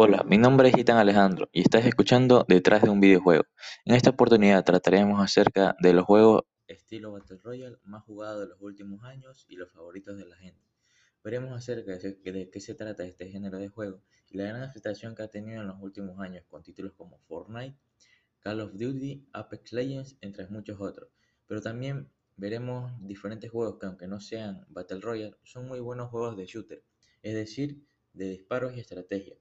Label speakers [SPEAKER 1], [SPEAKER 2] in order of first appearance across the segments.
[SPEAKER 1] mi nombre es Ethan Alejandro y estás escuchando Detrás de un videojuego. En esta oportunidad trataremos acerca de los juegos estilo Battle Royale más jugados de los últimos años y los favoritos de la gente. Veremos acerca de qué se trata este género de juego y la gran aceptación que ha tenido en los últimos años con títulos como Fortnite, Call of Duty, Apex Legends, entre muchos otros. Pero también veremos diferentes juegos que aunque no sean Battle Royale, son muy buenos juegos de shooter, es decir, de disparos y estrategia.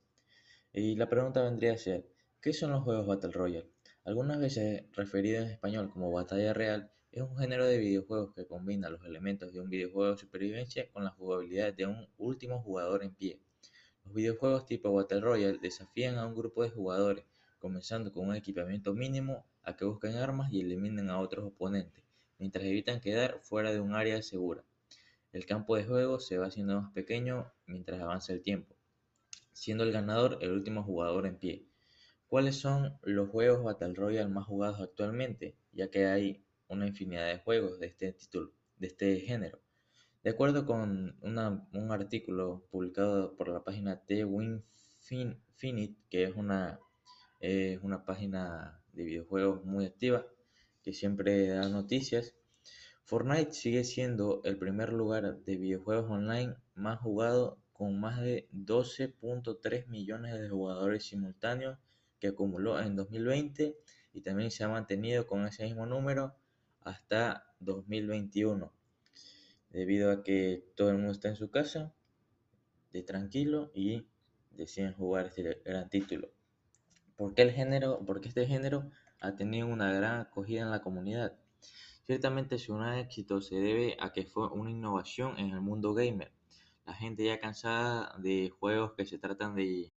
[SPEAKER 1] Y la pregunta vendría a ser, ¿qué son los juegos Battle Royale? Algunas veces referido en español como batalla real, es un género de videojuegos que combina los elementos de un videojuego de supervivencia con la jugabilidad de un último jugador en pie. Los videojuegos tipo Battle Royale desafían a un grupo de jugadores, comenzando con un equipamiento mínimo a que busquen armas y eliminen a otros oponentes, mientras evitan quedar fuera de un área segura. El campo de juego se va haciendo más pequeño mientras avanza el tiempo, siendo el ganador el último jugador en pie. ¿Cuáles son los juegos Battle Royale más jugados actualmente? Ya que hay una infinidad de juegos de este título, de este género. De acuerdo con un artículo publicado por la página The Winfinite, que es una, es una página de videojuegos muy activa, que siempre da noticias, Fortnite sigue siendo el primer lugar de videojuegos online más jugado con más de 12.3 millones de jugadores simultáneos que acumuló en 2020 y también se ha mantenido con ese mismo número hasta 2021 debido a que todo el mundo está en su casa de tranquilo y deciden jugar este gran título. ¿Por qué el género? Porque este género ha tenido una gran acogida en la comunidad. Ciertamente su gran éxito se debe a que fue una innovación en el mundo gamer. La gente ya cansada de juegos que se tratan de